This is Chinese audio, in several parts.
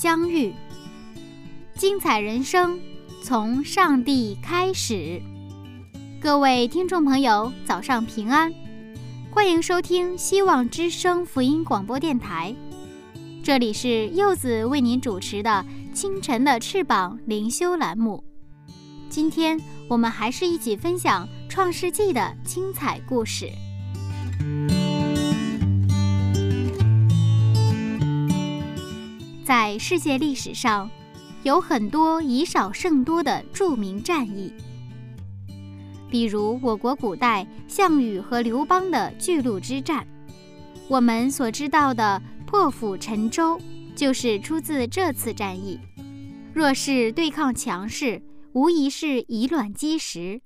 相遇，精彩人生从上帝开始。各位听众朋友，早上平安，欢迎收听希望之声福音广播电台。这里是柚子为您主持的《清晨的翅膀》灵修栏目。今天我们还是一起分享《创世纪》的精彩故事。在世界历史上，有很多以少胜多的著名战役。比如我国古代项羽和刘邦的巨鹿之战，我们所知道的破釜沉舟，就是出自这次战役。若是对抗强势，无疑是以卵击石。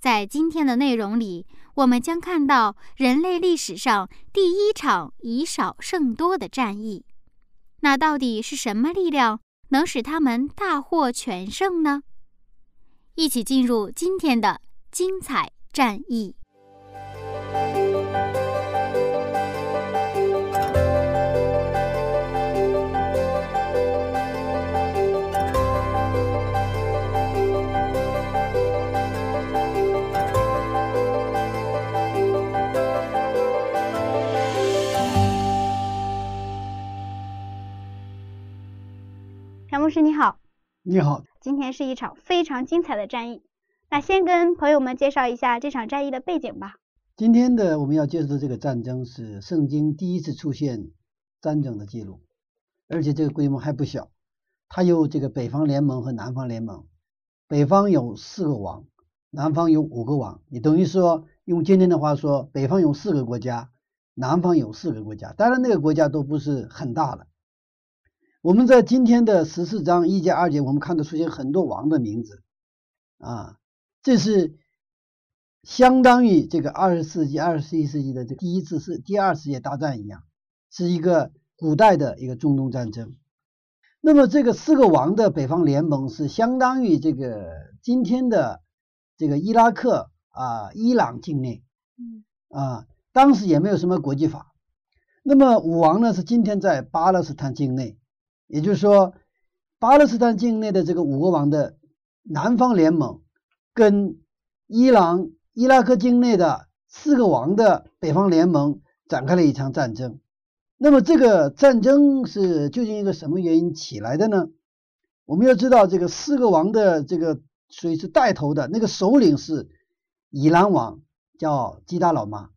在今天的内容里，我们将看到人类历史上第一场以少胜多的战役。那到底是什么力量能使他们大获全胜呢？一起进入今天的精彩战役。牧师你好，你好，今天是一场非常精彩的战役。那先跟朋友们介绍一下这场战役的背景吧。今天的我们要介绍的这个战争是圣经第一次出现战争的记录，而且这个规模还不小。它有这个北方联盟和南方联盟，北方有四个王，南方有五个王。也等于说用今天的话说，北方有四个国家，南方有四个国家。当然那个国家都不是很大的。我们在今天的十四章一节二节，我们看到出现很多王的名字啊，这是相当于这个二十世纪、二十一世纪的这第一次世第二世界大战一样，是一个古代的一个中东战争。那么这个四个王的北方联盟是相当于这个今天的这个伊拉克啊、伊朗境内，嗯啊，当时也没有什么国际法。那么五王呢是今天在巴勒斯坦境内。也就是说，巴勒斯坦境内的这个五个王的南方联盟，跟伊朗、伊拉克境内的四个王的北方联盟展开了一场战争。那么，这个战争是究竟一个什么原因起来的呢？我们要知道，这个四个王的这个谁是带头的？那个首领是伊朗王，叫基达老马，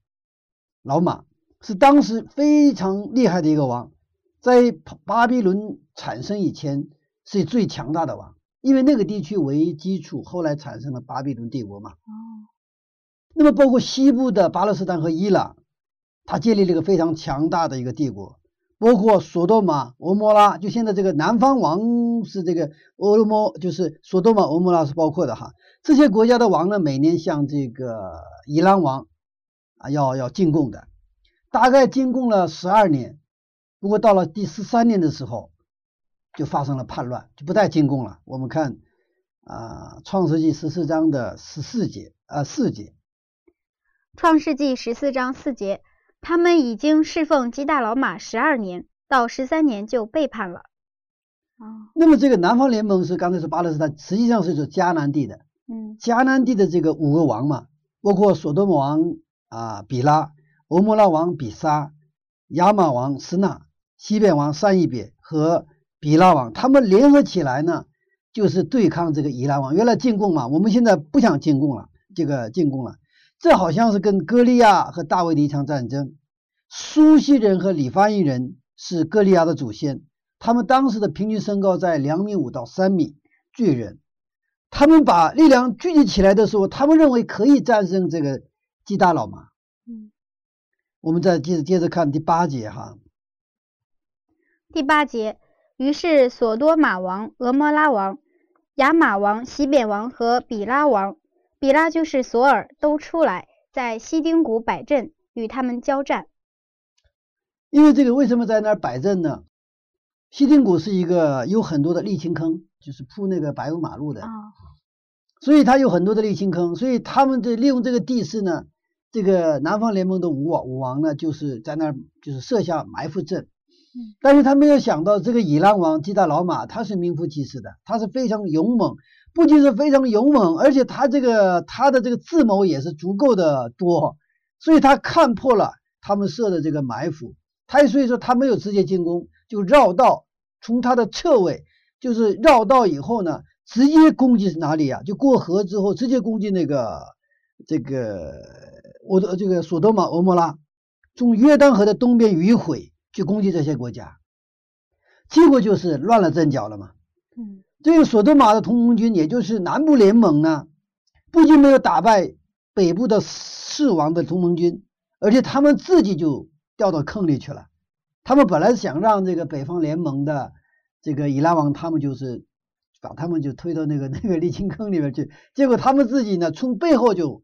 老马是当时非常厉害的一个王。在巴比伦产生以前是最强大的王，因为那个地区为基础，后来产生了巴比伦帝国嘛。哦。那么包括西部的巴勒斯坦和伊朗，他建立了一个非常强大的一个帝国，包括索多玛、俄摩拉，就现在这个南方王是这个俄摩，就是索多玛、俄摩拉是包括的哈。这些国家的王呢，每年向这个伊朗王啊要要进贡的，大概进贡了十二年。不过到了第十三年的时候，就发生了叛乱，就不再进贡了。我们看啊，《创世纪》十四章的十四节啊四节，《创世纪》十四章四节，他们已经侍奉基大老马十二年，到十三年就背叛了。哦，那么这个南方联盟是刚才说巴勒斯坦，实际上是说迦南地的。嗯，迦南地的这个五个王嘛，包括索多玛王啊比拉、欧摩拉王比沙、亚玛王斯纳。西边王善一别和比拉王，他们联合起来呢，就是对抗这个伊拉王。原来进贡嘛，我们现在不想进贡了，这个进贡了，这好像是跟歌利亚和大卫的一场战争。苏西人和里法因人是歌利亚的祖先，他们当时的平均身高在两米五到三米，巨人。他们把力量聚集起来的时候，他们认为可以战胜这个基大老马。嗯，我们再接着接着看第八节哈。第八节，于是索多玛王、俄摩拉王、亚玛王、西扁王和比拉王，比拉就是索尔，都出来在西丁谷摆阵，与他们交战。因为这个为什么在那儿摆阵呢？西丁谷是一个有很多的沥青坑，就是铺那个柏油马路的，啊，所以它有很多的沥青坑，所以他们这利用这个地势呢，这个南方联盟的武王武王呢，就是在那儿就是设下埋伏阵。但是他没有想到，这个以浪王基大老马他是名副其实的，他是非常勇猛，不仅是非常勇猛，而且他这个他的这个智谋也是足够的多，所以他看破了他们设的这个埋伏，他所以说他没有直接进攻，就绕道从他的侧位，就是绕道以后呢，直接攻击是哪里啊？就过河之后直接攻击那个这个我的这个索多玛、俄摩拉，从约旦河的东边迂回去攻击这些国家，结果就是乱了阵脚了嘛。嗯这个索多玛的同盟军，也就是南部联盟呢，不仅没有打败北部的四王的同盟军，而且他们自己就掉到坑里去了。他们本来想让这个北方联盟的这个以拉王，他们就是把他们就推到那个那个 沥青坑里面去，结果他们自己呢从背后就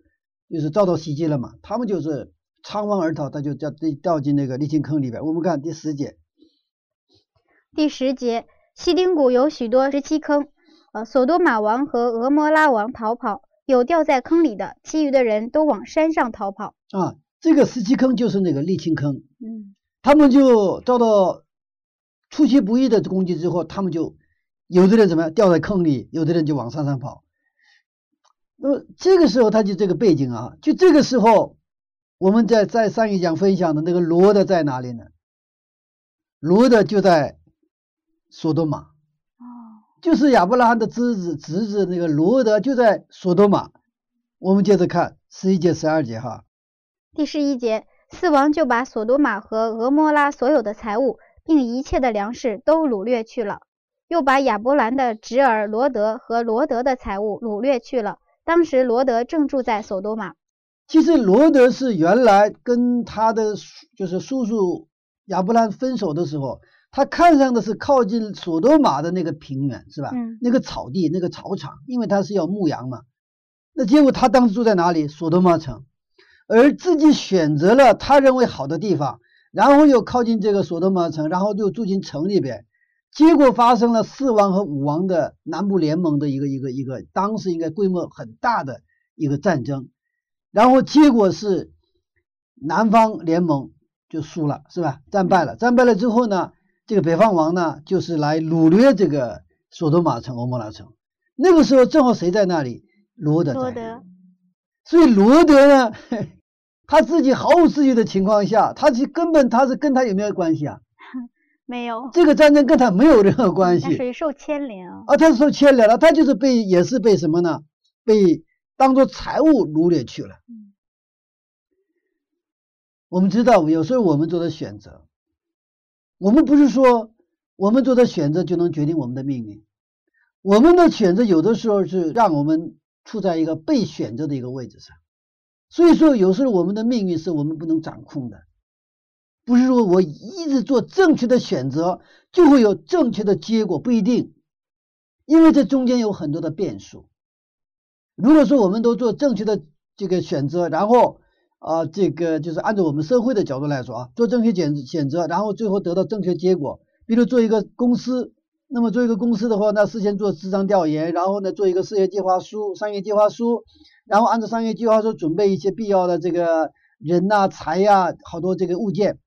就是遭到袭击了嘛，他们就是仓皇而逃，他就掉掉进那个沥青坑里边。我们看第十节，第十节，西丁谷有许多石砌坑，呃，索多玛王和俄摩拉王逃跑，有掉在坑里的，其余的人都往山上逃跑。啊，这个十七坑就是那个沥青坑，嗯他们就遭到出其不意的攻击之后，他们就有的人怎么样掉在坑里，有的人就往山上跑。那么这个时候他就这个背景啊，就这个时候我们在在上一讲分享的那个罗德在哪里呢？罗德就在索多玛，哦，就是亚伯拉罕的侄子侄子那个罗德就在索多玛。我们接着看十一节十二节哈。第十一节，四王就把索多玛和俄摩拉所有的财物，并一切的粮食都掳掠去了，又把亚伯兰的侄儿罗德和罗德的财物掳掠去了。当时罗德正住在索多玛。其实罗德是原来跟他的叔就是叔叔亚伯兰分手的时候，他看上的是靠近索多玛的那个平原，是吧？嗯那个草地，那个草场，因为他是要牧羊嘛。那结果他当时住在哪里？索多玛城，而自己选择了他认为好的地方，然后又靠近这个索多玛城，然后又住进城里边。结果发生了四王和五王的南部联盟的一个一个一个，当时应该规模很大的一个战争。然后结果是南方联盟就输了，是吧？战败了，战败了之后呢，这个北方王呢就是来掳掠这个索多玛城、欧摩拉城。那个时候正好谁在那里？罗德在。罗德，所以罗德呢，他自己毫无自觉的情况下，他其实根本他是跟他有没有关系啊？没有，这个战争跟他没有任何关系那属于受牵连啊。啊，他是受牵连了，他就是被也是被什么呢？被当做财物掳掠去了。嗯我们知道，有时候我们做的选择，我们不是说我们做的选择就能决定我们的命运。我们的选择有的时候是让我们处在一个被选择的一个位置上，所以说有时候我们的命运是我们不能掌控的。不是说我一直做正确的选择就会有正确的结果，不一定，因为这中间有很多的变数。如果说我们都做正确的这个选择，然后啊，这个就是按照我们社会的角度来说啊，做正确选选择，然后最后得到正确结果。比如做一个公司，那么做一个公司的话，那事先做市场调研，然后呢做一个事业计划书、商业计划书，然后按照商业计划书准备一些必要的这个人呐、财呀、好多这个物件。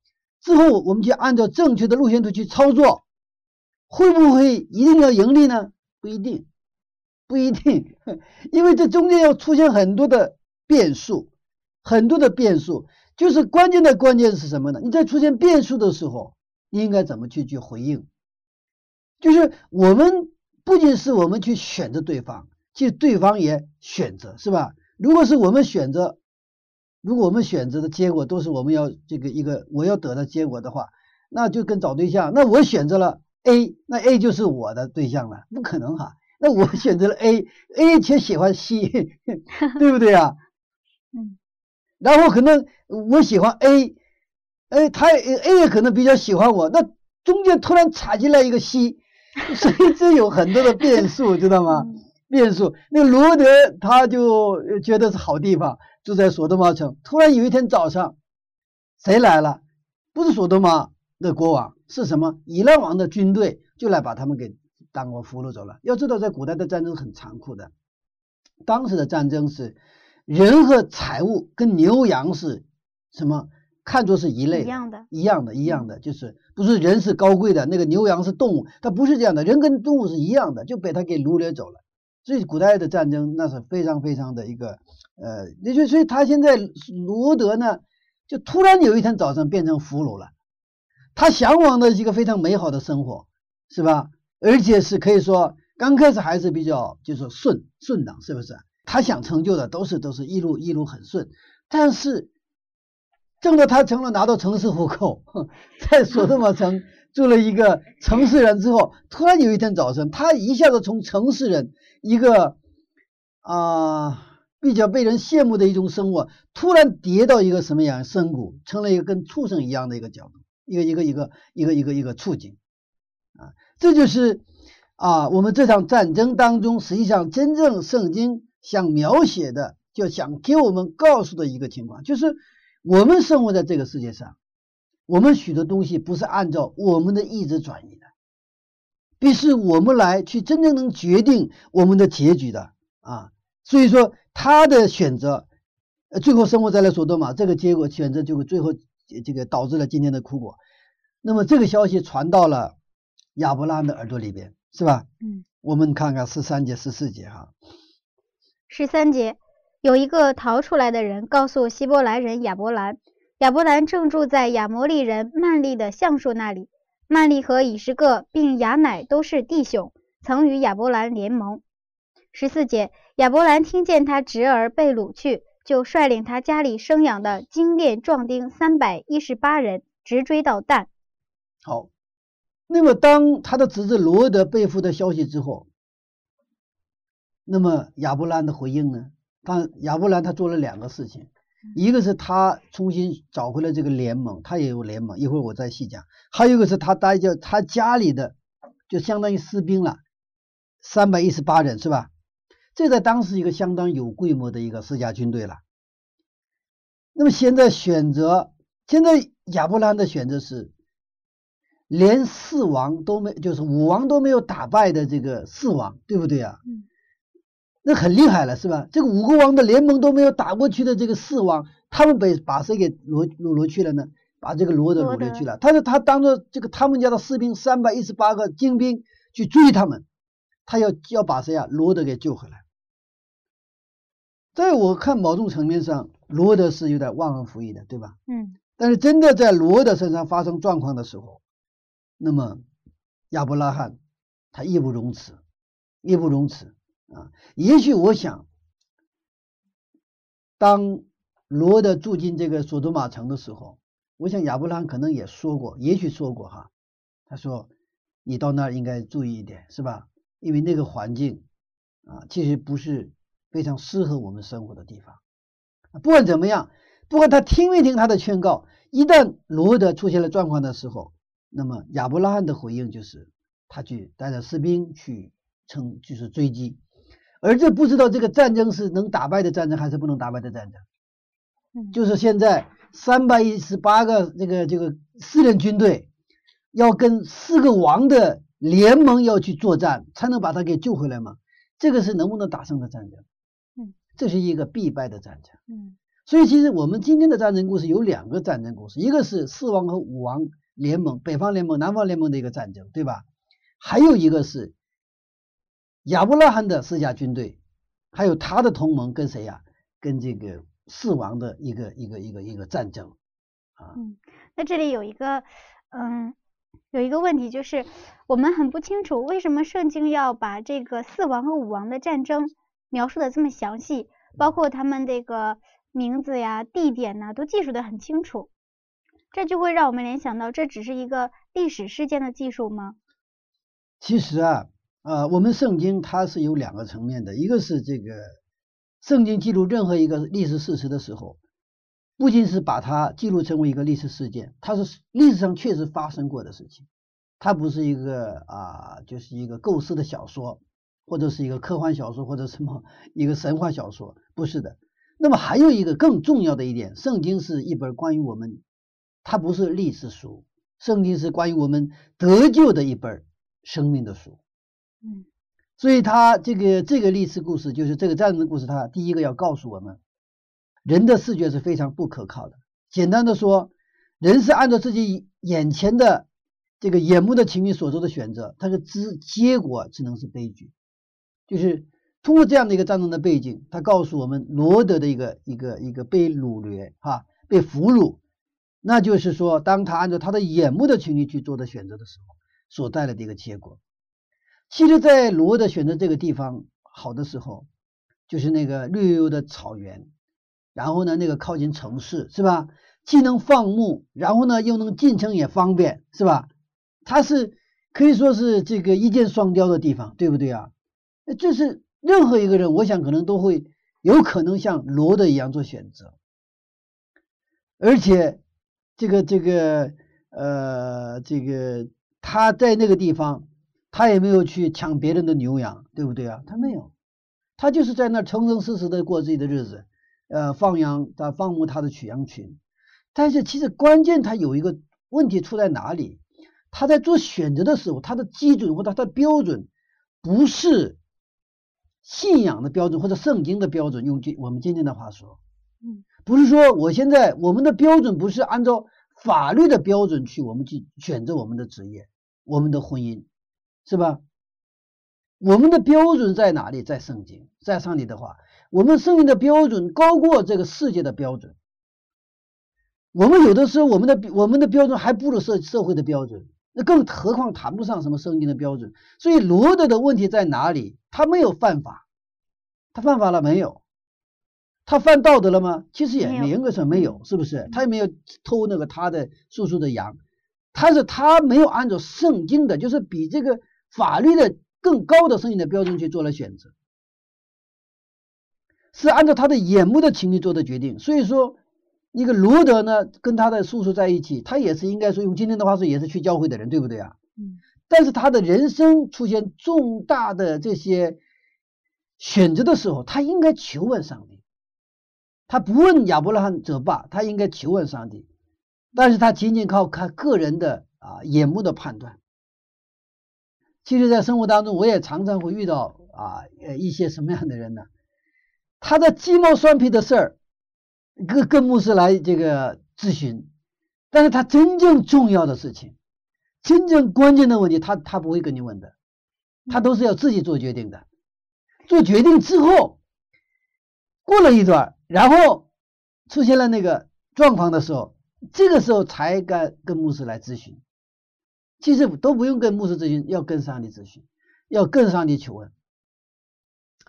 之后我们就按照正确的路线图去操作，会不会一定要盈利呢？不一定，不一定，因为这中间要出现很多的变数，很多的变数。就是关键的关键是什么呢？你在出现变数的时候，你应该怎么去去回应？就是我们不仅是我们去选择对方，其实对方也选择，是吧？如果是我们选择。如果我们选择的结果都是我们要这个一个我要得的结果的话，那就跟找对象，那我选择了 A，那 A 就是我的对象了，不可能哈。那我选择了 A，A 却喜欢 C，对不对啊？嗯。然后可能我喜欢 A，哎，他 A 也可能比较喜欢我，那中间突然插进来一个 C，所以这有很多的变数，知道吗？变数。那罗德他就觉得是好地方，住在索多玛城。突然有一天早上，谁来了？不是索多玛的国王，是什么？以拉王的军队就来把他们给当过俘虏走了。要知道，在古代的战争很残酷的，当时的战争是。人和财物跟牛羊是什么？看作是一类，一样的，一样的，一样的，就是不是人是高贵的，那个牛羊是动物，它不是这样的，人跟动物是一样的，就被他给掳掠走了。所以古代的战争那是非常非常的一个，呃，那就所以他现在罗德呢，就突然有一天早上变成俘虏了，他向往的一个非常美好的生活，是吧？而且是可以说刚开始还是比较就是顺顺当，是不是？他想成就的都是都是一路一路很顺，但是，挣到他成了拿到城市户口，在索特玛城做了一个城市人之后，突然有一天早晨，他一下子从城市人一个啊比较被人羡慕的一种生活，突然跌到一个什么样深谷，成了一个跟畜生一样的一个角度，一个一个一个一个一个一个处境，这就是啊我们这场战争当中，实际上真正圣经。想描写的，就想给我们告诉的一个情况，就是我们生活在这个世界上，我们许多东西不是按照我们的意志转移的，必是我们来去真正能决定我们的结局的啊。所以说，他的选择，呃，最后生活在了索多玛，这个结果选择就会最后这个导致了今天的苦果。那么这个消息传到了亚伯拉罕的耳朵里边，是吧？嗯。我们看看十三节、十四节哈。十三节，有一个逃出来的人告诉希伯来人亚伯兰，亚伯兰正住在亚摩利人曼利的橡树那里。曼利和以实各并雅乃都是弟兄，曾与亚伯兰联盟。十四节，亚伯兰听见他侄儿被掳去，就率领他家里生养的精炼壮丁三百一十八人，直追到旦。好，那么当他的侄子罗德被俘的消息之后。那么亚伯兰的回应呢？他亚伯兰他做了两个事情，一个是他重新找回了这个联盟，他也有联盟，一会儿我再细讲。还有一个是他带着他家里的，就相当于士兵了，三百一十八人是吧？这在当时一个相当有规模的一个私家军队了。那么现在选择，现在亚伯兰的选择是，连四王都没，就是五王都没有打败的这个四王，对不对啊？嗯。那很厉害了，是吧？这个五个王的联盟都没有打过去的这个四王，他们被把谁给掳掳掳去了呢？把这个罗德掳掠去了。他说他当着这个他们家的士兵三百一十八个精兵去追他们，他要要把谁啊？罗德给救回来。在我看某种层面上，罗德是有点忘恩负义的，对吧？嗯。但是真的在罗德身上发生状况的时候，那么亚伯拉罕他义不容辞，义不容辞。啊，也许我想，当罗德住进这个索多玛城的时候，我想亚伯拉罕可能也说过，也许说过哈，他说你到那儿应该注意一点，是吧？因为那个环境啊，其实不是非常适合我们生活的地方。不管怎么样，不管他听没听他的劝告，一旦罗德出现了状况的时候，那么亚伯拉罕的回应就是他去带着士兵去称，就是追击。而这不知道这个战争是能打败的战争还是不能打败的战争，就是现在三百一十八个这个这个私人军队要跟四个王的联盟要去作战，才能把他给救回来吗？这个是能不能打胜的战争？嗯，这是一个必败的战争。嗯，所以其实我们今天的战争故事有两个战争故事，一个是四王和五王联盟，北方联盟、南方联盟的一个战争，对吧？还有一个是。亚伯拉罕的私家军队，还有他的同盟跟谁呀？跟这个四王的一个一个一个一个战争啊。嗯，那这里有一个嗯有一个问题，就是我们很不清楚为什么圣经要把这个四王和五王的战争描述的这么详细，包括他们这个名字呀、地点呐都记述的很清楚，这就会让我们联想到这只是一个历史事件的技术吗？其实啊。啊，我们圣经它是有两个层面的，一个是这个圣经记录任何一个历史事实的时候，不仅是把它记录成为一个历史事件，它是历史上确实发生过的事情，它不是一个啊，就是一个构思的小说，或者是一个科幻小说，或者什么一个神话小说，不是的。那么还有一个更重要的一点，圣经是一本关于我们，它不是历史书，圣经是关于我们得救的一本生命的书。嗯，所以它这个这个历史故事，就是这个战争故事，它第一个要告诉我们，人的视觉是非常不可靠的。简单的说，人是按照自己眼前的这个眼目的情形所做的选择，它的之结果只能是悲剧。就是通过这样的一个战争的背景，它告诉我们罗德的一个一个一个被掳掠哈，被俘虏，那就是说，当他按照他的眼目的情绪去做的选择的时候，所带来的一个结果。其实，在罗的选择这个地方好的时候，就是那个绿油油的草原，然后呢，那个靠近城市，是吧？既能放牧，然后呢，又能进城也方便，是吧？它是可以说是这个一箭双雕的地方，对不对啊？这是任何一个人，我想可能都会有可能像罗德一样做选择，而且这个这个呃，这个他在那个地方。他也没有去抢别人的牛羊，对不对啊？他没有，他就是在那儿诚诚实实的过自己的日子，呃，放羊，他放牧他的取羊群。但是其实关键他有一个问题出在哪里？他在做选择的时候，他的基准或者他的标准不是信仰的标准或者圣经的标准。用今我们今天的话说，嗯，不是说我现在我们的标准不是按照法律的标准去我们去选择我们的职业、我们的婚姻。是吧？我们的标准在哪里？在圣经，在上帝的话，我们圣经的标准高过这个世界的标准。我们有的时候，我们的我们的标准还不如社社会的标准，那更何况谈不上什么圣经的标准。所以罗德的问题在哪里？他没有犯法，他犯法了没有？他犯道德了吗？其实也严格说没有，是不是？他也没有偷那个他的叔叔的羊，他是他没有按照圣经的，就是比这个。法律的更高的圣经的标准去做了选择，是按照他的眼目的情绪做的决定。所以说，那个罗德呢，跟他的叔叔在一起，他也是应该说用今天的话说，也是去教会的人，对不对啊？嗯。但是他的人生出现重大的这些选择的时候，他应该求问上帝，他不问亚伯拉罕者罢，他应该求问上帝。但是他仅仅靠看个人的啊眼目的判断。其实，在生活当中，我也常常会遇到啊，呃，一些什么样的人呢？他的鸡毛蒜皮的事儿，跟跟牧师来这个咨询，但是他真正重要的事情，真正关键的问题，他他不会跟你问的，他都是要自己做决定的。做决定之后，过了一段，然后出现了那个状况的时候，这个时候才该跟牧师来咨询。其实都不用跟牧师咨询，要跟上帝咨询，要跟上帝求问。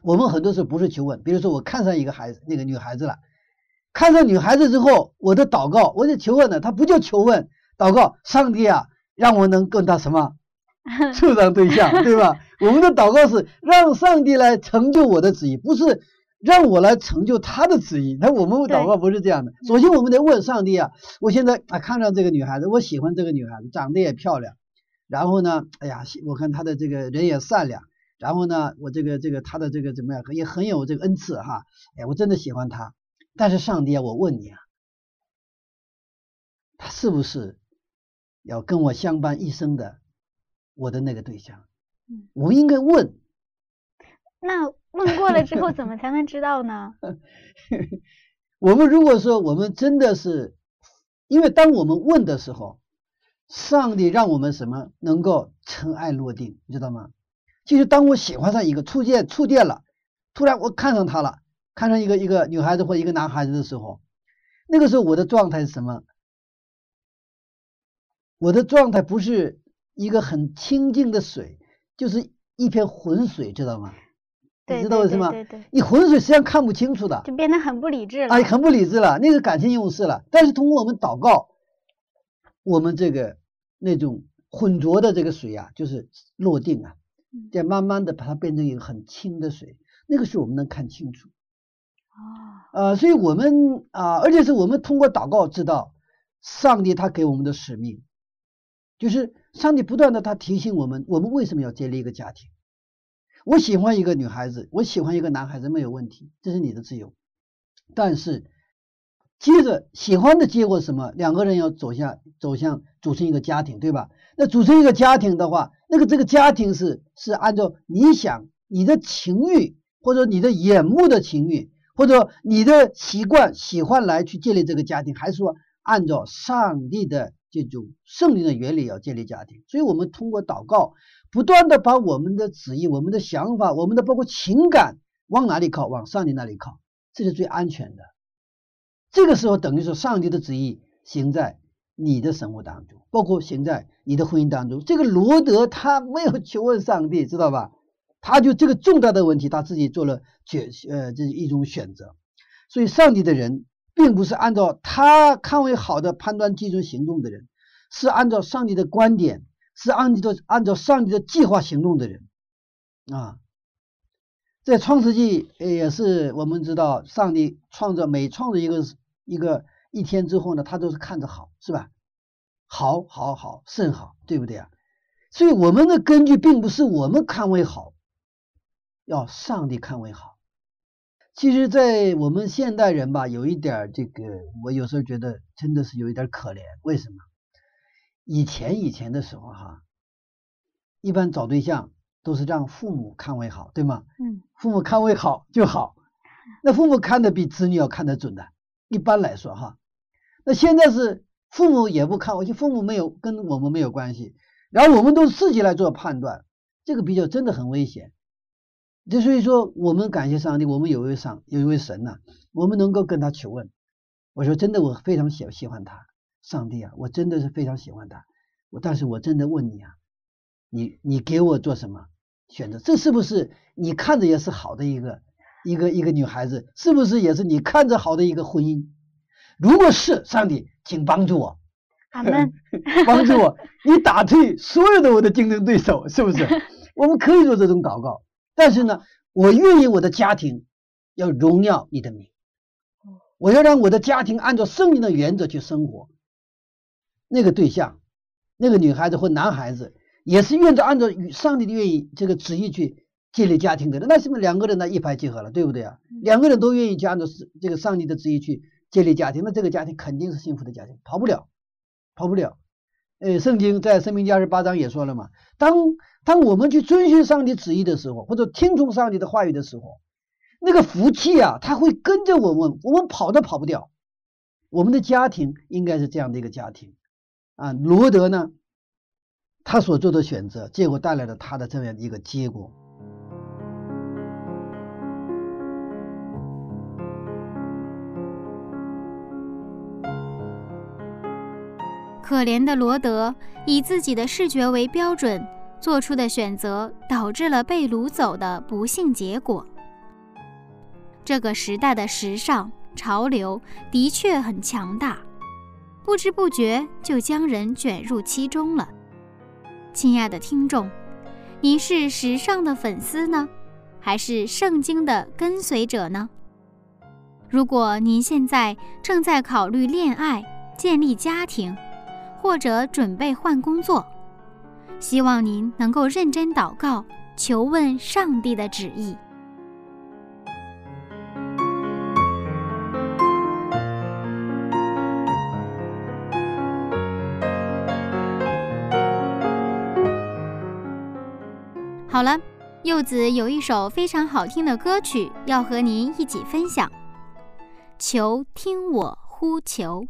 我们很多时候不是求问，比如说我看上一个孩子，那个女孩子了，看上女孩子之后，我的祷告，我的求问呢，他不叫求问，祷告，上帝啊，让我能跟他什么 处上对象，对吧？我们的祷告是让上帝来成就我的旨意，不是让我来成就他的旨意。那我们祷告不是这样的。首先，我们得问上帝啊，我现在啊看到这个女孩子，我喜欢这个女孩子，长得也漂亮。然后呢，哎呀，我看她的这个人也善良，然后呢，我这个这个她的这个怎么样，也很有这个恩赐哈，哎，我真的喜欢她。但是上帝啊，我问你啊，她是不是要跟我相伴一生的我的那个对象？我应该问。那问过了之后，怎么才能知道呢？我们如果说我们真的是，因为当我们问的时候。上帝让我们什么能够尘埃落定，你知道吗？就是当我喜欢上一个触电触电了，突然我看上他了，看上一个一个女孩子或一个男孩子的时候，那个时候我的状态是什么？我的状态不是一个很清净的水，就是一片浑水，知道吗？你知道为什么？对对。你浑水实际上看不清楚的，就变得很不理智了。哎，很不理智了，那个感情用事了。但是通过我们祷告，我们这个。那种浑浊的这个水啊，就是落定啊，再慢慢的把它变成一个很清的水，那个时候我们能看清楚。哦，呃，所以我们啊、而且是我们通过祷告知道，上帝他给我们的使命，就是上帝不断的他提醒我们，我们为什么要建立一个家庭。我喜欢一个女孩子，我喜欢一个男孩子没有问题，这是你的自由。但是接着喜欢的结果是什么？两个人要走向走向组成一个家庭，对吧？那组成一个家庭的话，那个这个家庭是是按照你想你的情欲或者你的眼目的情欲或者你的习惯喜欢来去建立这个家庭，还是说按照上帝的这种圣灵的原理要建立家庭？所以我们通过祷告，不断的把我们的旨意、我们的想法、我们的包括情感往哪里靠？往上帝那里靠，这是最安全的。这个时候等于说上帝的旨意行在你的生活当中，包括行在你的婚姻当中。这个罗德他没有求问上帝，知道吧？他就这个重大的问题，他自己做了决呃这一种选择。所以上帝的人并不是按照他看为好的判断基准行动的人，是按照上帝的观点，是按照按照上帝的计划行动的人啊。在创世纪也是我们知道，上帝创造每创造一个一个一天之后呢，他都是看着好，是吧？好，好，好，甚好，对不对啊？所以我们的根据并不是我们看为好，要上帝看为好。其实，在我们现代人吧，有一点这个，我有时候觉得真的是有一点可怜。为什么？以前以前的时候哈，一般找对象都是让父母看为好，对吗？嗯，父母看为好就好。那父母看的比子女要看得准的，一般来说哈。那现在是父母也不看，而且父母没有跟我们没有关系，然后我们都自己来做判断，这个比较真的很危险。就所以说，我们感谢上帝，我们有一位上有一位神呐、我们能够跟他求问。我说真的，我非常喜喜欢他，上帝啊，我真的是非常喜欢他。我但是我真的问你啊，你你给我做什么选择？这是不是你看着也是好的一个一个一个女孩子？是不是也是你看着好的一个婚姻？如果是，上帝，请帮助我，阿门。帮助我，你打退所有的我的竞争对手，是不是？我们可以做这种祷告，但是呢，我愿意我的家庭要荣耀你的名，我要让我的家庭按照圣经的原则去生活。那个对象，那个女孩子或男孩子，也是愿着按照与上帝的愿意这个旨意去建立家庭的人，那是不是两个人呢一拍即合了，对不对啊？两个人都愿意去按照这个上帝的旨意去建立家庭，那这个家庭肯定是幸福的家庭，跑不了，跑不了。呃，圣经在《生命记》二十八章也说了嘛，当当我们去遵循上帝旨意的时候，或者听从上帝的话语的时候，那个福气啊，它会跟着我们，我们跑都跑不掉。我们的家庭应该是这样的一个家庭啊。罗德呢，他所做的选择，结果带来了他的这样一个结果。可怜的罗德以自己的视觉为标准做出的选择，导致了被掳走的不幸结果。这个时代的时尚潮流的确很强大，不知不觉就将人卷入其中了。亲爱的听众，您是时尚的粉丝呢，还是圣经的跟随者呢？如果您现在正在考虑恋爱、建立家庭，或者准备换工作，希望您能够认真祷告，求问上帝的旨意。好了，柚子有一首非常好听的歌曲要和您一起分享，求听我呼求。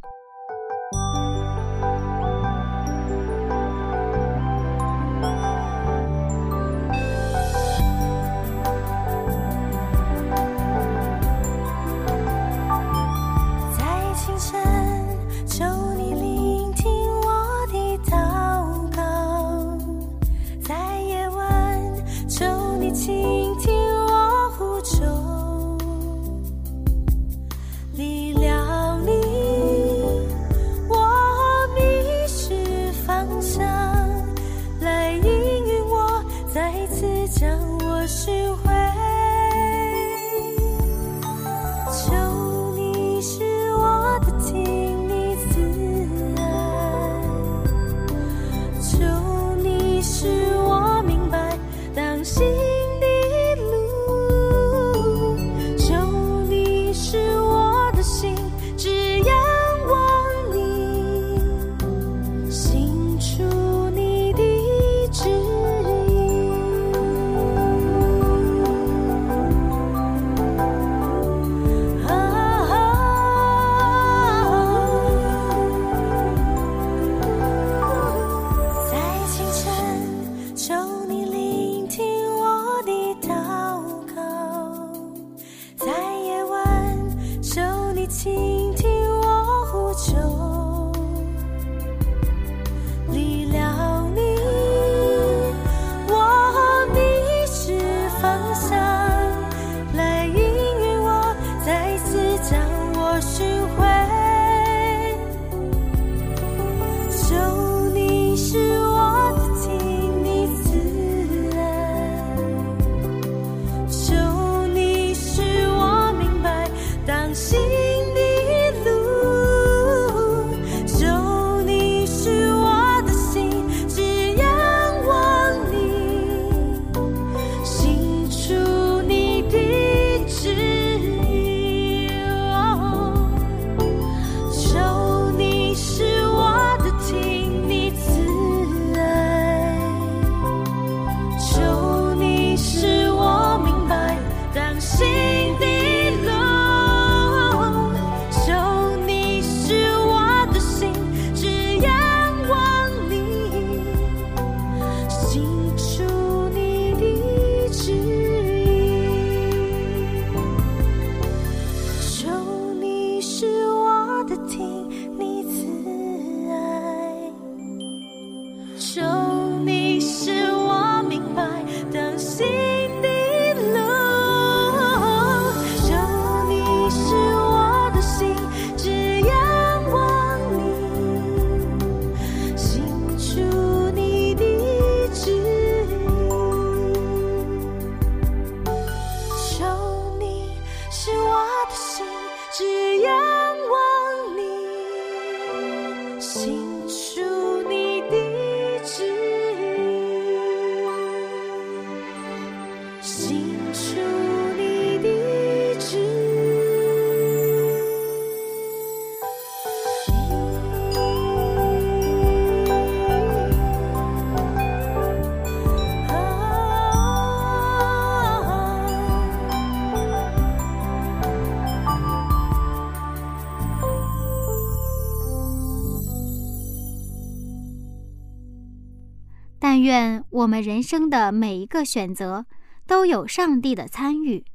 们人生的每一个选择都有上帝的参与。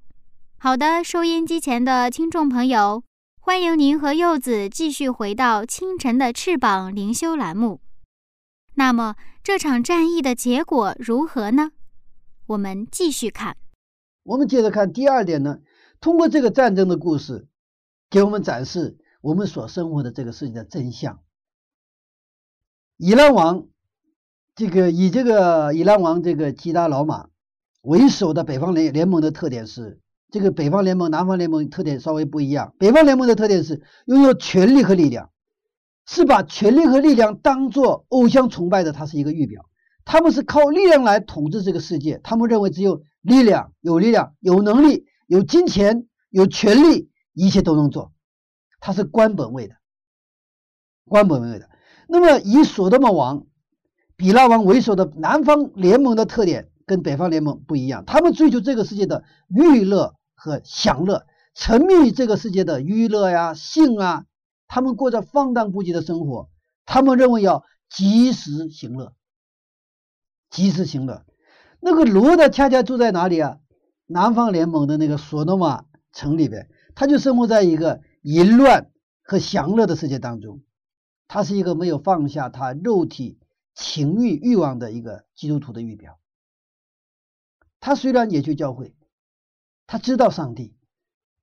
好的，收音机前的听众朋友，欢迎您和柚子继续回到清晨的翅膀灵修栏目。那么这场战役的结果如何呢？我们继续看。我们接着看第二点呢，通过这个战争的故事，给我们展示我们所生活的这个世界的真相。以兰王，这个以这个以兰王这个基达老马为首的北方联联盟的特点是，这个北方联盟、南方联盟特点稍微不一样。北方联盟的特点是拥有权力和力量，是把权力和力量当做偶像崇拜的，它是一个预表。他们是靠力量来统治这个世界，他们认为只有力量、有力量、有能力、有金钱、有权力，一切都能做。他是官本位的，官本位的。那么以所多玛王、比拉王为首的南方联盟的特点跟北方联盟不一样，他们追求这个世界的娱乐和享乐，沉迷于这个世界的娱乐呀、性啊，他们过着放荡不羁的生活。他们认为要及时行乐，及时行乐。那个罗德恰恰住在哪里啊？南方联盟的那个索诺玛城里边，他就生活在一个淫乱和享乐的世界当中。他是一个没有放下他肉体情欲欲望的一个基督徒的预表。他虽然也去教会，他知道上帝，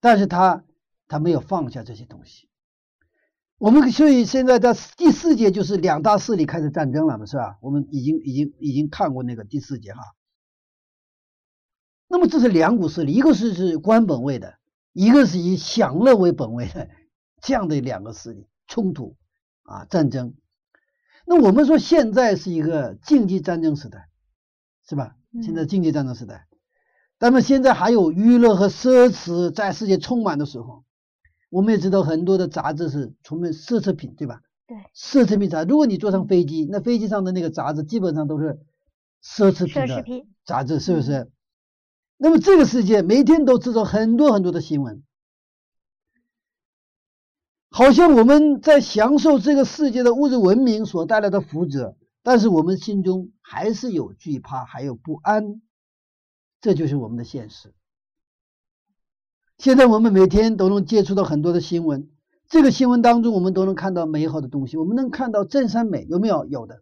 但是他他没有放下这些东西。我们所以现在在第四节就是两大势力开始战争了嘛，是吧？我们已经已经已经看过那个第四节哈。那么这是两股势力，一个是是官本位的，一个是以享乐为本位的，这样的两个势力冲突啊战争。那我们说现在是一个竞技战争时代，是吧？现在竞技战争时代，那么现在还有娱乐和奢侈在世界充满的时候，我们也知道很多的杂志是充满奢侈品，对吧？对，奢侈品杂志。如果你坐上飞机，那飞机上的那个杂志基本上都是奢侈品的杂志，是不是？那么这个世界每天都制造很多很多的新闻，好像我们在享受这个世界的物质文明所带来的福祉，但是我们心中还是有惧怕，还有不安，这就是我们的现实。现在我们每天都能接触到很多的新闻，这个新闻当中我们都能看到美好的东西，我们能看到正善美，有没有？有的，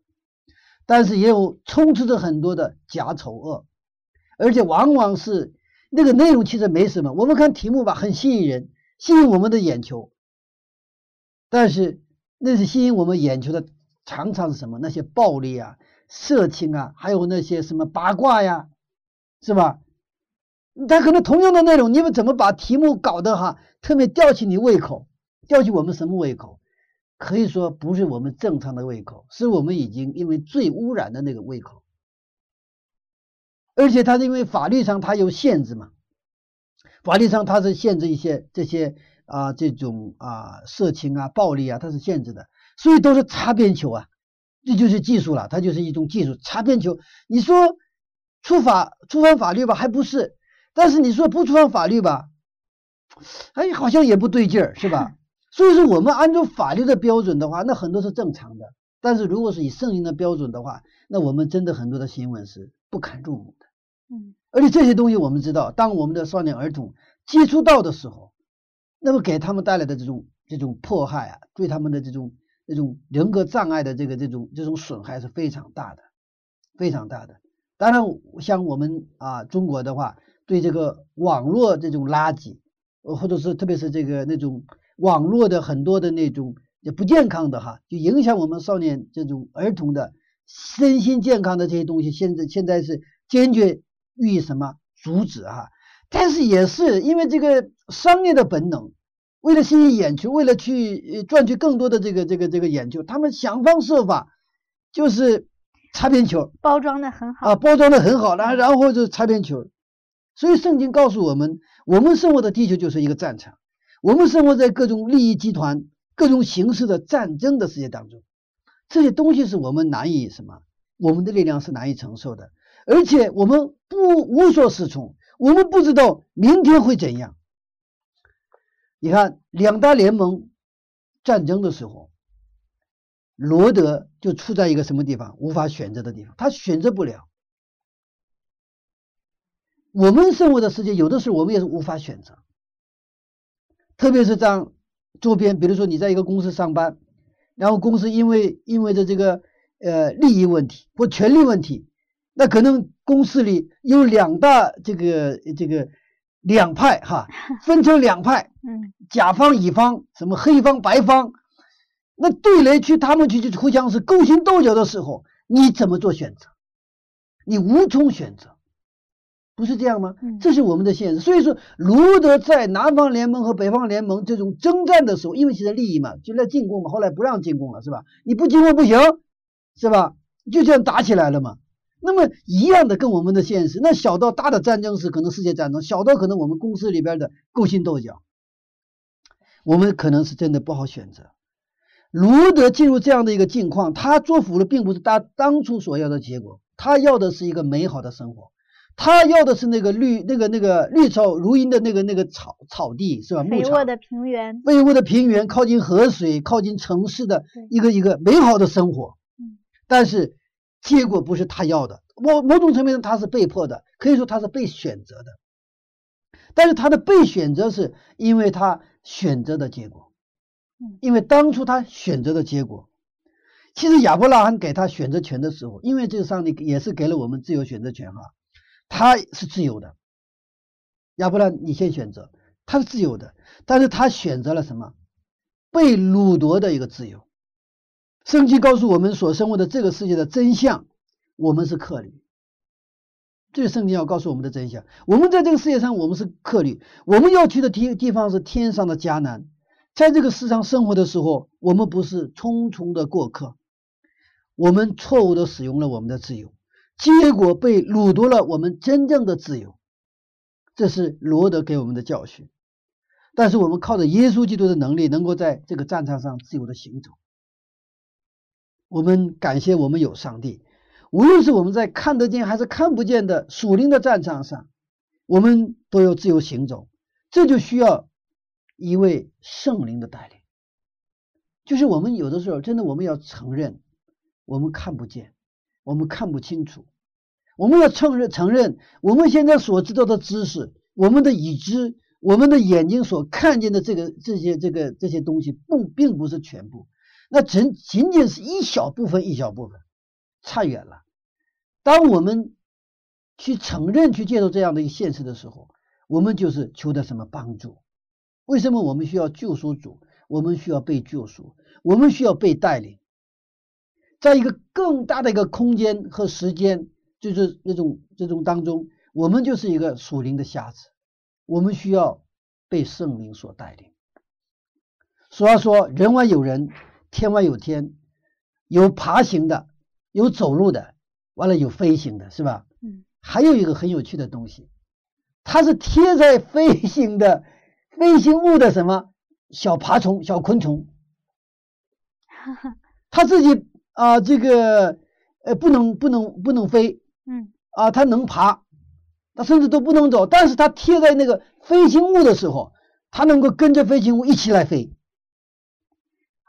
但是也有充斥着很多的假丑恶。而且往往是那个内容其实没什么，我们看题目吧，很吸引人，吸引我们的眼球。但是那是吸引我们眼球的，常常是什么？那些暴力啊、色情啊，还有那些什么八卦呀，是吧？他可能同样的内容，你们怎么把题目搞得哈特别吊起你胃口？吊起我们什么胃口？可以说不是我们正常的胃口，是我们已经因为最污染的那个胃口。而且它是因为法律上它有限制嘛，法律上它是限制一些这些啊这种啊色情啊暴力啊它是限制的，所以都是擦边球啊，这就是技术了，它就是一种技术擦边球。你说触法触犯法律吧，还不是，但是你说不触犯法律吧，哎好像也不对劲儿，是吧？所以说我们按照法律的标准的话，那很多是正常的，但是如果是以圣经的标准的话，那我们真的很多的新闻是不堪入目的。嗯，而且这些东西我们知道，当我们的少年儿童接触到的时候，那么给他们带来的这种这种迫害啊，对他们的这种这种人格障碍的这个这种这种损害是非常大的，非常大的。当然，像我们啊中国的话，对这个网络这种垃圾，呃，或者是特别是这个那种网络的很多的那种也不健康的哈，就影响我们少年这种儿童的身心健康的这些东西，现在现在是坚决。予以什么阻止啊？但是也是因为这个商业的本能，为了吸引眼球，为了去赚取更多的这个这个这个眼球，他们想方设法就是擦边球，包装的很好啊，包装的很好，然后然后就擦边球。所以圣经告诉我们，我们生活的地球就是一个战场，我们生活在各种利益集团、各种形式的战争的世界当中，这些东西是我们难以什么，我们的力量是难以承受的。而且我们不无所适从，我们不知道明天会怎样。你看，两大联盟战争的时候，罗德就处在一个什么地方？无法选择的地方，他选择不了。我们生活的世界，有的时候我们也是无法选择，特别是在周边，比如说你在一个公司上班，然后公司因为因为的这个呃利益问题或权利问题。那可能公司里有两大这个这个两派哈，分成两派，嗯，甲方乙方，什么黑方白方，那对垒去他们去就互相是勾心斗角的时候，你怎么做选择？你无从选择，不是这样吗？这是我们的现实。所以说，卢德在南方联盟和北方联盟这种征战的时候，因为其实利益嘛，就来进攻嘛，后来不让进攻了，是吧？你不进攻不行，是吧？就这样打起来了嘛。那么一样的跟我们的现实，那小到大的战争是可能世界战争，小到可能我们公司里边的勾心斗角，我们可能是真的不好选择。卢德进入这样的一个境况，他做服了，并不是他当初所要的结果，他要的是一个美好的生活，他要的是那个绿那个那个绿草如茵的那个那个草草地是吧？肥沃的平原，肥沃的平原，靠近河水，靠近城市的一个一个美好的生活。嗯，但是。结果不是他要的，某某种层面上他是被迫的，可以说他是被选择的。但是他的被选择是因为他选择的结果，因为当初他选择的结果，其实亚伯拉罕给他选择权的时候，因为这个上帝也是给了我们自由选择权哈，他是自由的。亚伯拉，你先选择，他是自由的，但是他选择了什么？被掳夺的一个自由。圣经告诉我们所生活的这个世界的真相，我们是客旅。这是圣经要告诉我们的真相。我们在这个世界上，我们是客旅，我们要去的地地方是天上的迦南。在这个世上生活的时候，我们不是匆匆的过客，我们错误的使用了我们的自由，结果被掳夺了我们真正的自由。这是罗德给我们的教训。但是我们靠着耶稣基督的能力，能够在这个战场上自由的行走。我们感谢我们有上帝，无论是我们在看得见还是看不见的属灵的战场上，我们都有自由行走。这就需要一位圣灵的带领。就是我们有的时候真的我们要承认，我们看不见，我们看不清楚，我们要承认承认我们现在所知道的知识，我们的已知。我们的眼睛所看见的这个这些这个这些东西不并不是全部，那仅仅仅是一小部分一小部分，差远了。当我们去承认去接受这样的一个现实的时候，我们就是求的什么帮助？为什么我们需要救赎主？我们需要被救赎，我们需要被带领，在一个更大的一个空间和时间，就是那种这种当中，我们就是一个属灵的瞎子。我们需要被圣灵所带领。俗话说：“人外有人，天外有天。”有爬行的，有走路的，完了有飞行的，是吧？嗯。还有一个很有趣的东西，它是贴在飞行的飞行物的什么小爬虫、小昆虫。它自己啊，这个呃，不能不能不能飞。嗯。啊，它能爬。它甚至都不能走，但是它贴在那个飞行物的时候，它能够跟着飞行物一起来飞。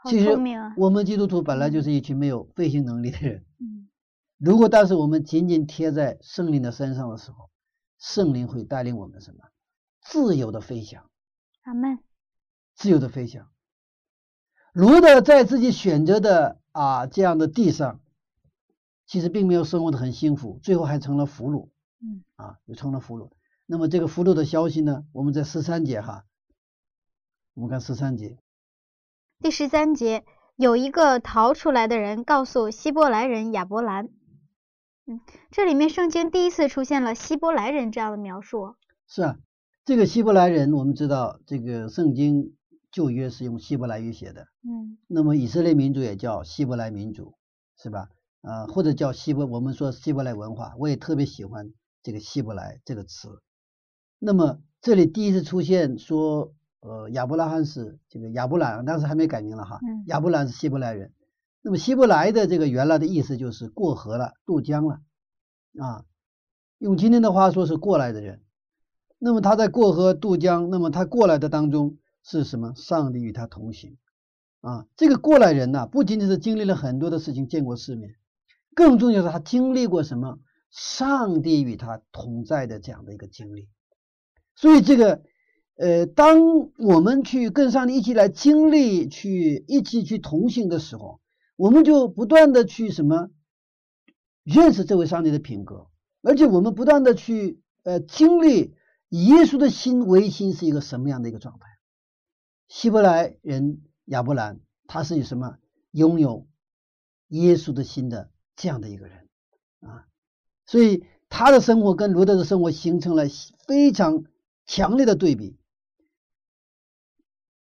其实我们基督徒本来就是一群没有飞行能力的人。嗯。如果但是我们紧紧贴在圣灵的身上的时候，圣灵会带领我们什么？自由的飞翔。阿门。自由的飞翔。如的在自己选择的啊这样的地上，其实并没有生活的很幸福，最后还成了俘虏。嗯啊，就成了俘虏。那么这个俘虏的消息呢？我们在十三节哈，我们看十三节。第十三节，有一个逃出来的人告诉希伯来人亚伯兰。嗯，这里面圣经第一次出现了希伯来人这样的描述。是啊，这个希伯来人，我们知道这个圣经旧约是用希伯来语写的。嗯。那么以色列民族也叫希伯来民族，是吧？啊，或者叫希伯，我们说希伯来文化，我也特别喜欢。这个希伯来这个词，那么这里第一次出现说，呃，亚伯拉罕是这个亚伯兰，当时还没改名了哈，亚伯兰是希伯来人。那么希伯来的这个原来的意思就是过河了、渡江了啊，用今天的话说是过来的人。那么他在过河渡江，那么他过来的当中是什么？上帝与他同行啊。这个过来人呢，不仅仅是经历了很多的事情，见过世面，更重要的是他经历过什么？上帝与他同在的这样的一个经历，所以这个呃，当我们去跟上帝一起来经历，去一起去同行的时候，我们就不断的去什么认识这位上帝的品格，而且我们不断的去呃经历耶稣的心为心是一个什么样的一个状态。希伯来人亚伯兰，他是以什么拥有耶稣的心的这样的一个人啊。所以他的生活跟罗德的生活形成了非常强烈的对比。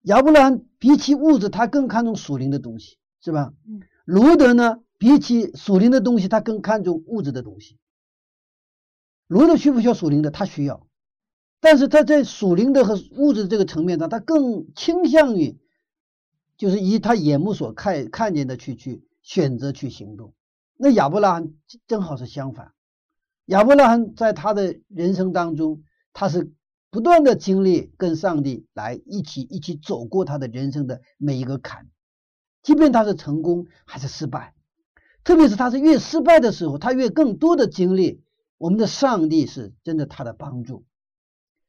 亚伯兰比起物质，他更看重属灵的东西，是吧？嗯。罗德呢，比起属灵的东西，他更看重物质的东西。罗德需不需要属灵的？他需要，但是他在属灵的和物质这个层面上，他更倾向于就是以他眼目所看看见的去去选择去行动。那亚伯拉罕正好是相反。亚伯拉罕在他的人生当中，他是不断的经历跟上帝来一起一起走过他的人生的每一个坎，即便他是成功还是失败，特别是他是越失败的时候，他越更多的经历我们的上帝是真的他的帮助。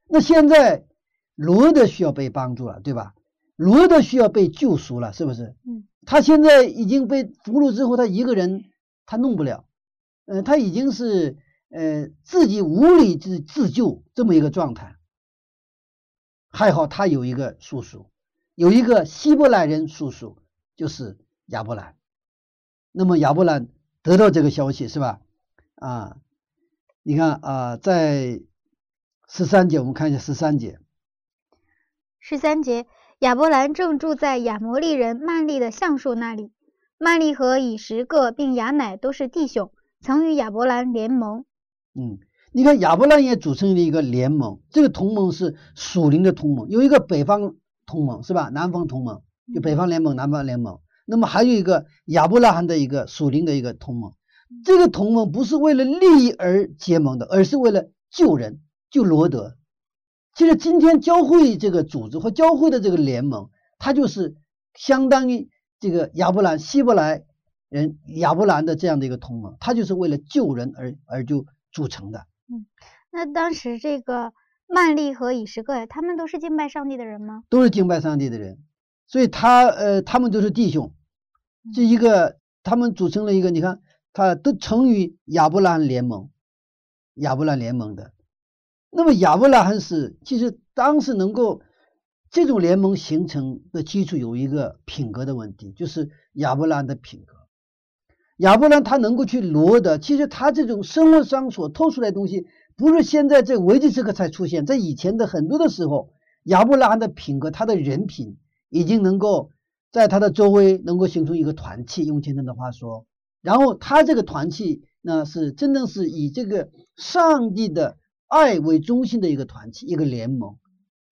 那现在罗德需要被帮助了，对吧？罗德需要被救赎了，是不是？嗯。他现在已经被俘虏之后，他一个人他弄不了，嗯，他已经是。呃，自己无力自自救这么一个状态，还好他有一个叔叔，有一个希伯来人叔叔，就是亚伯兰。那么亚伯兰得到这个消息是吧？啊，你看啊，在十三节，我们看一下十三节。十三节，亚伯兰正住在亚摩利人曼利的橡树那里。曼利和以实各并亚乃都是弟兄，曾与亚伯兰联盟。嗯，你看亚伯兰也组成了一个联盟，这个同盟是属灵的同盟，有一个北方同盟是吧？南方同盟就北方联盟、南方联盟。那么还有一个亚伯拉罕的一个属灵的一个同盟，这个同盟不是为了利益而结盟的，而是为了救人、救罗德。其实今天教会这个组织和教会的这个联盟，它就是相当于这个亚伯兰、希伯来人亚伯兰的这样的一个同盟，它就是为了救人而而就组成的。嗯，那当时这个曼利和以实各，他们都是敬拜上帝的人吗？都是敬拜上帝的人，所以他呃，他们都是弟兄。这一个，他们组成了一个，你看，他都成于亚伯拉罕联盟，亚伯拉联盟的。那么亚伯拉罕是，其实当时能够这种联盟形成的基础有一个品格的问题，就是亚伯拉罕的品格。亚伯拉他能够去罗的，其实他这种生活上所透出来的东西，不是现在这危机时刻才出现，在以前的很多的时候，亚伯拉罕的品格，他的人品已经能够。在他的周围能够形成一个团契，用今天的话说，然后他这个团契呢是真正是以这个上帝的爱为中心的一个团契，一个联盟。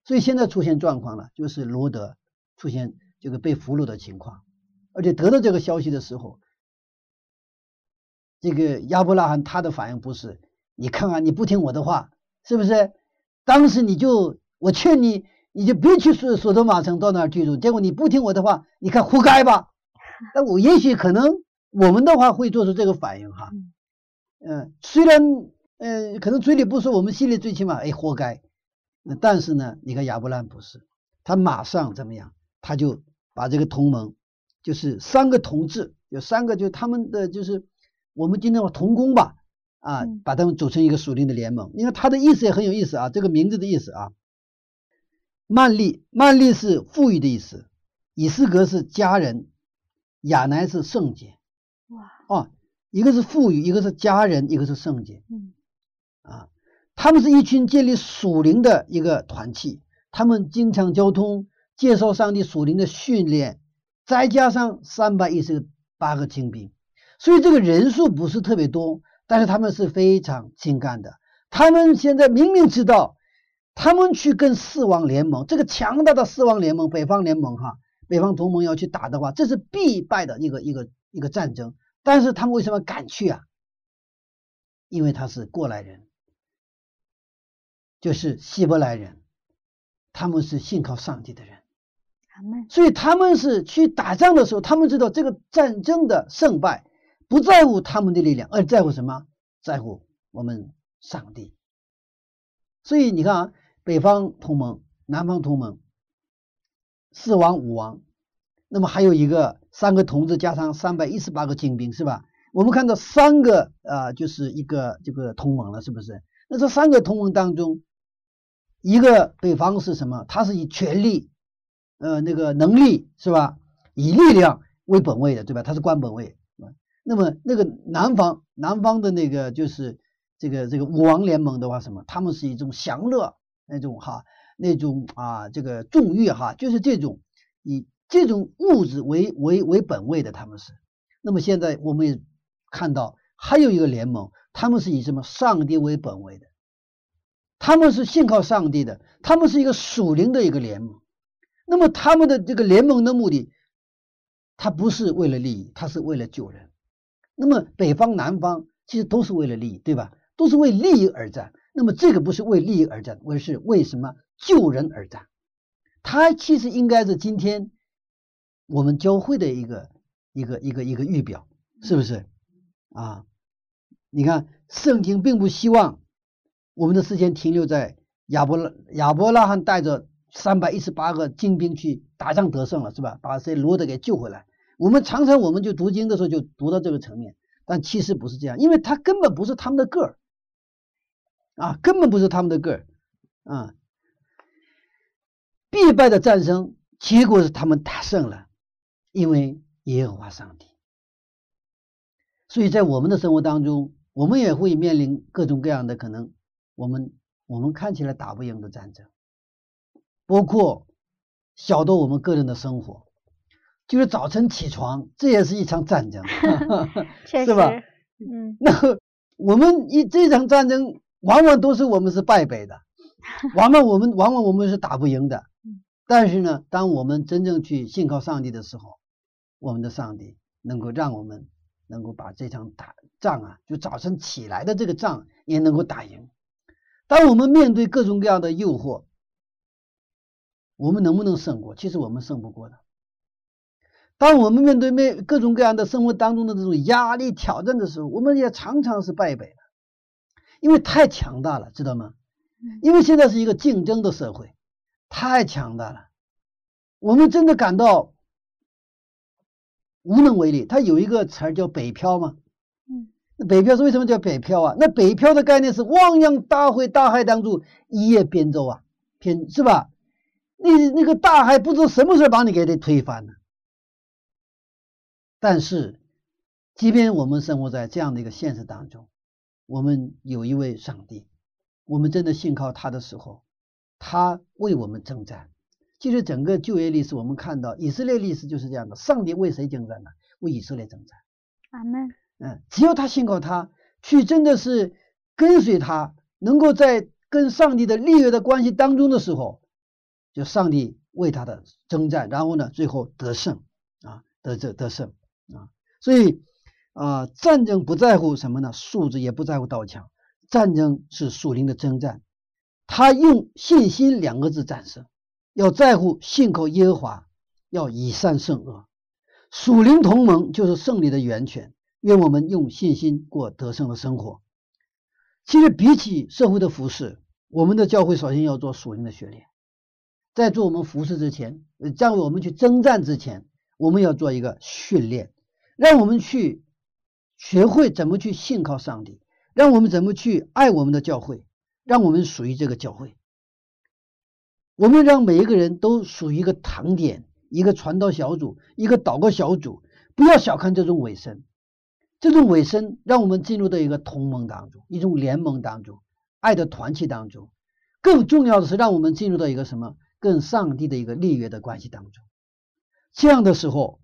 所以现在出现状况了，就是罗德出现这个被俘虏的情况，而且得到这个消息的时候，这个亚伯拉罕他的反应不是，你看看你不听我的话，是不是？当时你就我劝你。你就别去索索多玛城到那儿居住，结果你不听我的话，你看活该吧？那我也许可能我们的话会做出这个反应哈，嗯，虽然嗯可能嘴里不说，我们心里最起码哎活该。但是呢，你看亚伯拉罕不是，他马上怎么样？他就把这个同盟，就是三个同志，有三个就他们的就是我们今天说同工吧，啊，把他们组成一个属灵的联盟。你看他的意思也很有意思啊，这个名字的意思啊。曼利，曼利是富裕的意思，以斯格是家人，亚南是圣洁。哇，哦，一个是富裕，一个是家人，一个是圣洁。嗯，啊，他们是一群建立属灵的一个团体，他们经常交通，介绍上帝属灵的训练，再加上三百一十八个精兵，所以这个人数不是特别多，但是他们是非常精干的。他们现在明明知道。他们去跟四王联盟，这个强大的四王联盟，北方联盟哈，北方同盟要去打的话，这是必败的一个一个一个战争。但是他们为什么敢去啊？因为他是过来人，就是希伯来人，他们是信靠上帝的人，所以他们是去打仗的时候，他们知道这个战争的胜败不在乎他们的力量，而在乎什么？在乎我们上帝。所以你看啊。北方同盟、南方同盟，四王五王，那么还有一个三个同志加上三百一十八个精兵，是吧？我们看到三个啊，就是一个这个同盟了，是不是？那这三个同盟当中，一个北方是什么？它是以权力、呃那个能力，是吧？以力量为本位的，对吧？它是官本位。那么那个南方，南方的那个就是这个这个武王联盟的话，什么？他们是一种享乐。那种哈，那种啊，这个纵欲哈，就是这种以这种物质为为为本位的，他们是。那么现在我们也看到还有一个联盟，他们是以什么上帝为本位的，他们是信靠上帝的，他们是一个属灵的一个联盟。那么他们的这个联盟的目的，他不是为了利益，他是为了救人。那么北方南方其实都是为了利益，对吧？都是为利益而战。那么这个不是为利益而战，而是为什么救人而战？它其实应该是今天我们教会的一个一个一个一个预表，是不是啊？你看，圣经并不希望我们的时间停留在亚伯拉亚伯拉罕带着三百一十八个精兵去打仗得胜了，是吧？把这罗德给救回来。我们常常我们就读经的时候就读到这个层面，但其实不是这样，因为他根本不是他们的个儿。啊，根本不是他们的个儿，啊，必败的战争结果是他们打胜了，因为耶和华上帝。所以在我们的生活当中，我们也会面临各种各样的可能，我们我们看起来打不赢的战争，包括小到我们个人的生活，就是早晨起床，这也是一场战争，是吧？嗯，那我们一这场战争，往往都是我们是败北的，往往我们往往我们是打不赢的。但是呢，当我们真正去信靠上帝的时候，我们的上帝能够让我们能够把这场打仗啊，就早晨起来的这个仗也能够打赢。当我们面对各种各样的诱惑，我们能不能胜过？其实我们胜不过的。当我们面对面各种各样的生活当中的这种压力挑战的时候，我们也常常是败北的，因为太强大了，知道吗？因为现在是一个竞争的社会。太强大了，我们真的感到无能为力。它有一个词儿叫“北漂”嘛，嗯，北漂是为什么叫北漂啊？那北漂的概念是汪洋大海，大海当中一叶扁舟啊，偏是吧？那那个大海不知道什么时候把你给它推翻了。但是，即便我们生活在这样的一个现实当中，我们有一位上帝，我们真的信靠他的时候。他为我们征战。其实整个旧约历史，我们看到以色列历史就是这样的：上帝为谁征战呢？为以色列征战。阿门。嗯，只要他信靠他，去真的是跟随他，能够在跟上帝的立约的关系当中的时候，就上帝为他的征战，然后呢，最后得胜啊，得这得胜啊。所以啊，战争不在乎什么呢？素质也不在乎刀枪，战争是属灵的征战。他用信心两个字战胜，要在乎信靠耶和华，要以善胜恶。属灵同盟就是胜利的源泉。愿我们用信心过得胜的生活。其实比起社会的服饰，我们的教会首先要做属灵的训练。在做我们服饰之前，呃在我们去征战之前，我们要做一个训练，让我们去学会怎么去信靠上帝，让我们怎么去爱我们的教会。让我们属于这个教会，我们让每一个人都属于一个堂点、一个传道小组、一个祷告小组。不要小看这种尾声，这种尾声让我们进入到一个同盟当中、一种联盟当中、爱的团契当中。更重要的是，让我们进入到一个什么？跟上帝的一个立约的关系当中。这样的时候，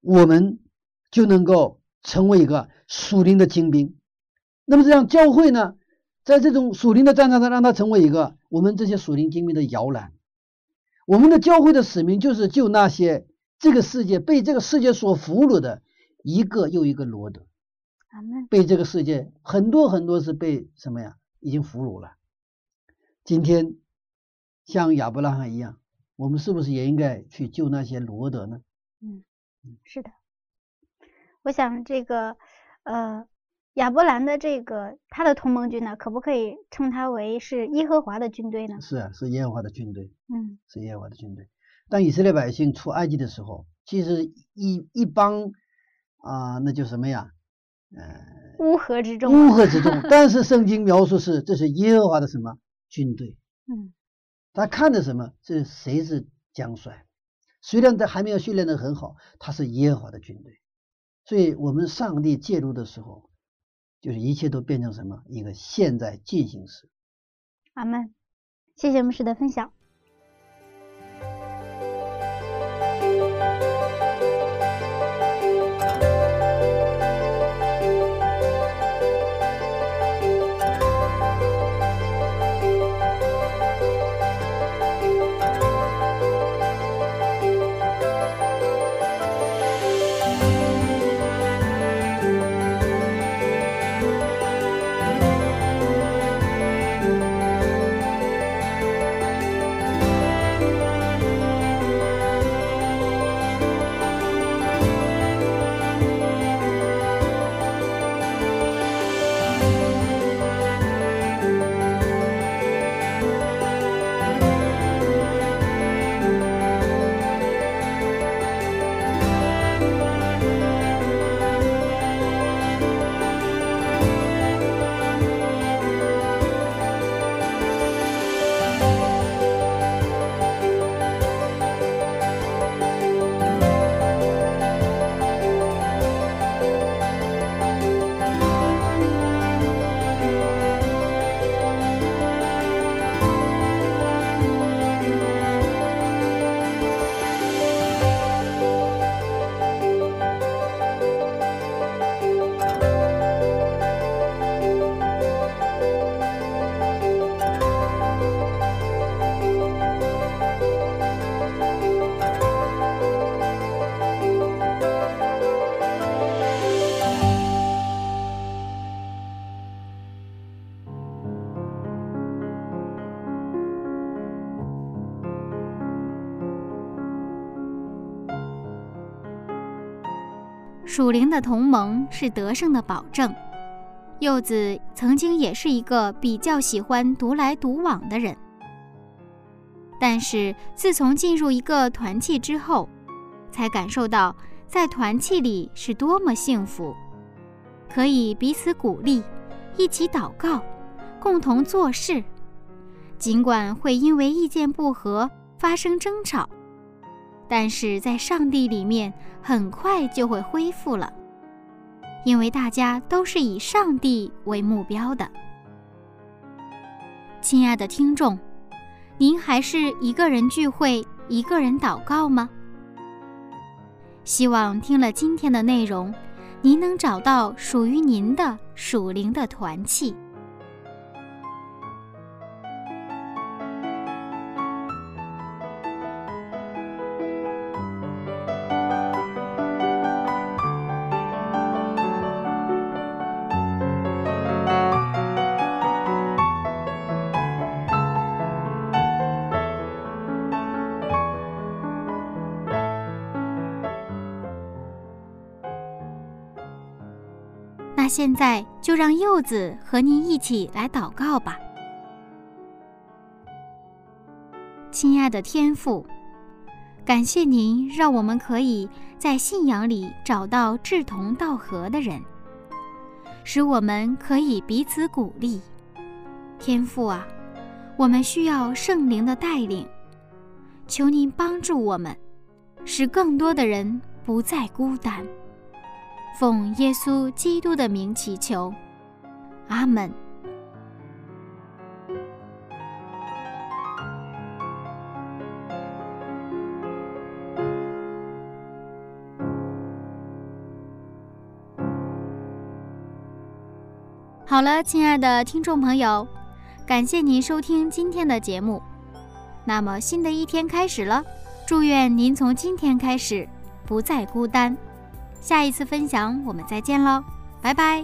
我们就能够成为一个属灵的精兵。那么，这样教会呢？在这种属灵的战场上，让它成为一个我们这些属灵精兵的摇篮。我们的教会的使命就是救那些这个世界被这个世界所俘虏的一个又一个罗德。被这个世界很多很多是被什么呀？已经俘虏了。今天像亚伯拉罕一样，我们是不是也应该去救那些罗德呢？嗯，是的。我想这个呃。亚伯兰的这个他的同盟军呢，可不可以称他为是耶和华的军队呢？是啊，是耶和华的军队。嗯，是耶和华的军队。当以色列百姓出埃及的时候，其实一一帮啊，那叫什么呀？呃，乌合之众。乌合之众。但是圣经描述是这是耶和华的什么军队？嗯，他看的什么？这谁是将帅？虽然他还没有训练的很好，他是耶和华的军队。所以我们上帝介入的时候。就是一切都变成什么？一个现在进行时。阿门。谢谢牧师的分享。属灵的同盟是得胜的保证。柚子曾经也是一个比较喜欢独来独往的人，但是自从进入一个团契之后，才感受到在团契里是多么幸福，可以彼此鼓励，一起祷告，共同做事。尽管会因为意见不合发生争吵，但是在上帝里面很快就会恢复了。因为大家都是以上帝为目标的，亲爱的听众，您还是一个人聚会、一个人祷告吗？希望听了今天的内容，您能找到属于您的属灵的团契。现在就让柚子和您一起来祷告吧，亲爱的天父，感谢您让我们可以在信仰里找到志同道合的人，使我们可以彼此鼓励。天父啊，我们需要圣灵的带领，求您帮助我们，使更多的人不再孤单。奉耶稣基督的名祈求，阿门。好了，亲爱的听众朋友，感谢您收听今天的节目。那么，新的一天开始了，祝愿您从今天开始不再孤单。下一次分享，我们再见喽，拜拜。